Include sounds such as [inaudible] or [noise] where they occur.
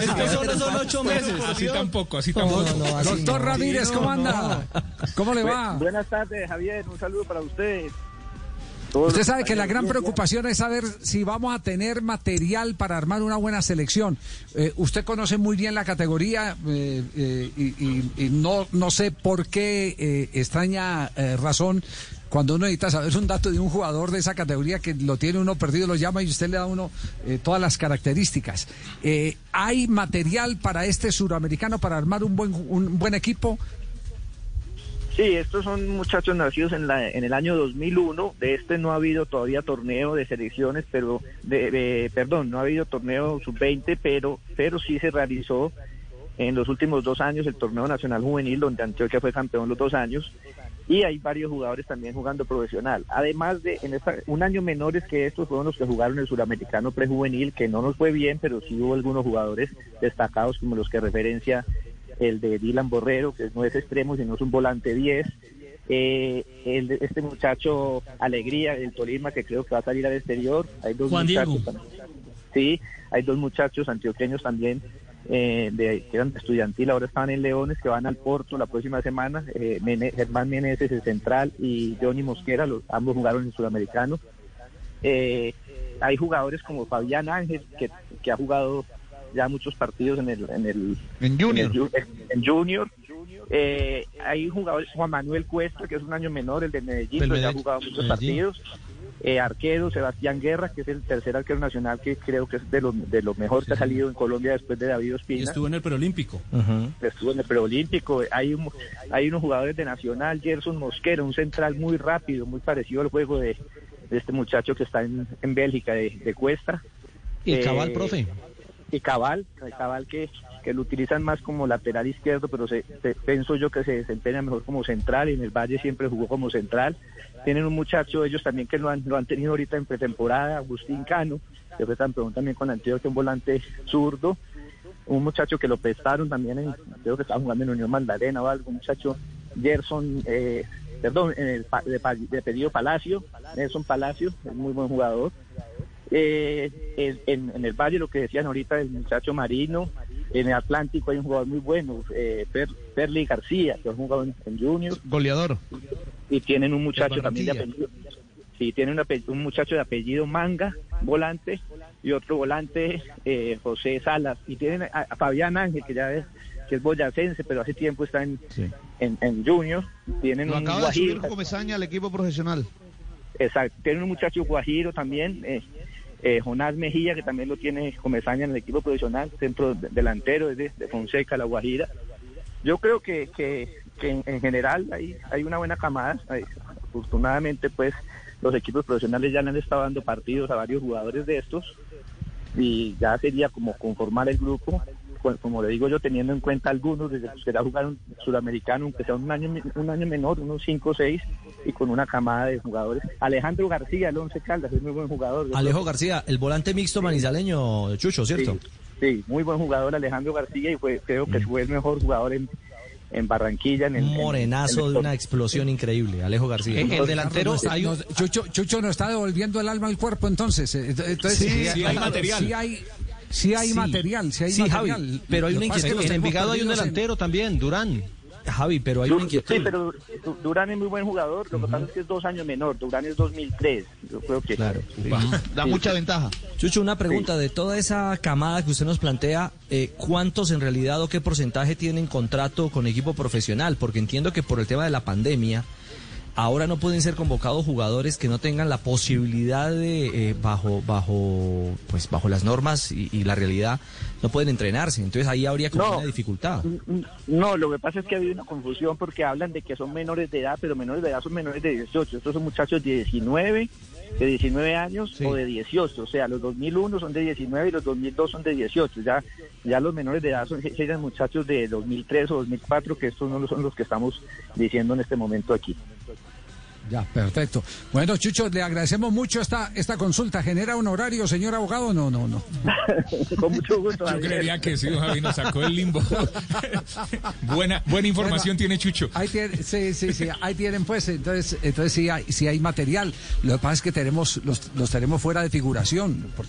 Es que solo son ocho meses. Así tampoco, así tampoco. Doctor Ramírez, ¿cómo anda? ¿Cómo le va? Buenas tardes, Javier. Un saludo para ustedes. Usted sabe que la gran preocupación es saber si vamos a tener material para armar una buena selección. Eh, usted conoce muy bien la categoría eh, eh, y, y- y no, no sé por qué eh, extraña eh, razón cuando uno necesita saber un dato de un jugador de esa categoría que lo tiene uno perdido, lo llama y usted le da a uno eh, todas las características. Eh, ¿Hay material para este suramericano para armar un buen, un buen equipo? Sí, estos son muchachos nacidos en, la, en el año 2001. De este no ha habido todavía torneo de selecciones, pero de, perdón, no ha habido torneo sub-20, pero pero sí se realizó en los últimos dos años el torneo nacional juvenil, donde Antioquia fue campeón los dos años. Y hay varios jugadores también jugando profesional. Además de, en esta, un año menores que estos fueron los que jugaron el suramericano prejuvenil, que no nos fue bien, pero sí hubo algunos jugadores destacados como los que referencia el de Dylan Borrero, que no es extremo, sino es un volante 10. Eh, el este muchacho Alegría del Tolima, que creo que va a salir al exterior. Hay dos Juan muchachos Diego. Sí, hay dos muchachos antioqueños también eh, de, que eran estudiantil, ahora están en Leones, que van al Porto la próxima semana. Eh, Mene- Germán Meneses, el central, y Johnny Mosquera, los, ambos jugaron en Sudamericano. Eh, hay jugadores como Fabián Ángel, que, que ha jugado ya muchos partidos en el en el En Junior. en, el ju- en Junior. Eh, hay jugadores Juan Manuel Cuesta, que es un año menor, el de Medellín, Del pero ya ha jugado muchos Medellín. partidos. Eh, arquero Sebastián Guerra, que es el tercer arquero nacional, que creo que es de lo, de lo mejor que ha salido en Colombia después de David Y Ospina estuvo en el preolímpico. estuvo en el preolímpico. Hay, un, hay unos jugadores de Nacional, Gerson Mosquera, un central muy rápido, muy parecido al juego de, de este muchacho que está en, en Bélgica, de, de Cuesta. ¿Y Eh, Cabal, profe? Y Cabal, el Cabal que, que lo utilizan más como lateral izquierdo, pero se, se- pienso yo que se desempeña mejor como central y en el Valle siempre jugó como central. Tienen un muchacho, ellos también que lo han, lo han tenido ahorita en pretemporada, Agustín Cano, que fue campeón también con Antioquia, un volante zurdo. Un muchacho que lo prestaron también, en, creo que estaba jugando en Unión Magdalena o algo, un muchacho Gerson, eh, perdón, en el, de, pedido Palacio, Nelson Palacio, es muy buen jugador. Eh, en el Valle, lo que decían ahorita, el muchacho Marino. En el Atlántico hay un jugador muy bueno, eh, Per- Perly García, que ha jugado en, en Junior. Goleador. Y tienen un muchacho también de apellido. Sí, tienen un, un muchacho de apellido Manga, volante, y otro volante, eh, José Salas. Y tienen a, a Fabián Ángel, que ya es, que es boyacense, pero hace tiempo está en, en, en Junior. Tienen Lo un acaba de subir Guajiro. Comesaña al equipo profesional. Exacto. Tienen un muchacho guajiro también, eh, eh, Jonás Mejía, que también lo tiene Comesaña en el equipo profesional, centro de- delantero, es de, Fonseca, La Guajira. Yo creo que, en, en general hay, una buena camada. Afortunadamente, pues, los equipos profesionales ya le han estado dando partidos a varios jugadores de estos y ya sería como conformar el grupo, como le digo yo, teniendo en cuenta algunos desde los que ya jugaron sudamericano, aunque sea un año, un año menor, unos 5 o 6, y con una camada de jugadores. Alejandro García, el Once Caldas, es muy buen jugador. Alejo García, el volante mixto manizaleño, Chucho, ¿cierto? Sí, sí, muy buen jugador Alejandro García y fue, creo que fue el mejor jugador en, en Barranquilla. En el, Un en- morenazo en el de una explosión increíble, Alejo García. El delantero, Nos- hay un- nos- Chucho, Chucho nos está devolviendo el alma al cuerpo, entonces. eh, Entonces Sí, sí hay material. Sí hay, sí hay Sí. material, sí hay Sí, material. Javi, pero hay una es que inquietud. En Envigado hay un en- delantero también, Durán. Javi, pero hay Du- una inquietud. Sí, pero Du- Durán es muy buen jugador, lo que pasa es que es dos años menor, Durán es 2003, yo creo que... Claro. Da mucha ventaja. Chucho, una pregunta. De toda esa camada que usted nos plantea, eh, ¿cuántos en realidad o qué porcentaje tienen contrato con equipo profesional? Porque entiendo que por el tema de la pandemia, ahora no pueden ser convocados jugadores que no tengan la posibilidad de, eh, bajo, bajo, pues, bajo las normas y, y la realidad, no pueden entrenarse. Entonces ahí habría como No. una dificultad. No, lo que pasa es que ha habido una confusión porque hablan de que son menores de edad, pero menores de edad son menores de 18. Estos son muchachos de 19, de 19 años Sí. o de 18. O sea, los 2001 son de 19 y los 2002 son de 18. Ya, ya los menores de edad son, serían muchachos de 2003 o 2004, que estos no son los que estamos diciendo en este momento aquí. Ya, perfecto. Bueno, Chucho, le agradecemos mucho esta, esta consulta. ¿Genera un horario, señor abogado? No, no, no. [laughs] Con mucho gusto. Yo creería que sí, don Javi nos sacó del limbo. [laughs] buena, buena información tiene Chucho. Ahí tienen, sí, sí, sí, ahí tienen pues, entonces, entonces sí hay, sí hay material. Lo que pasa es que tenemos, los, los tenemos fuera de figuración, porque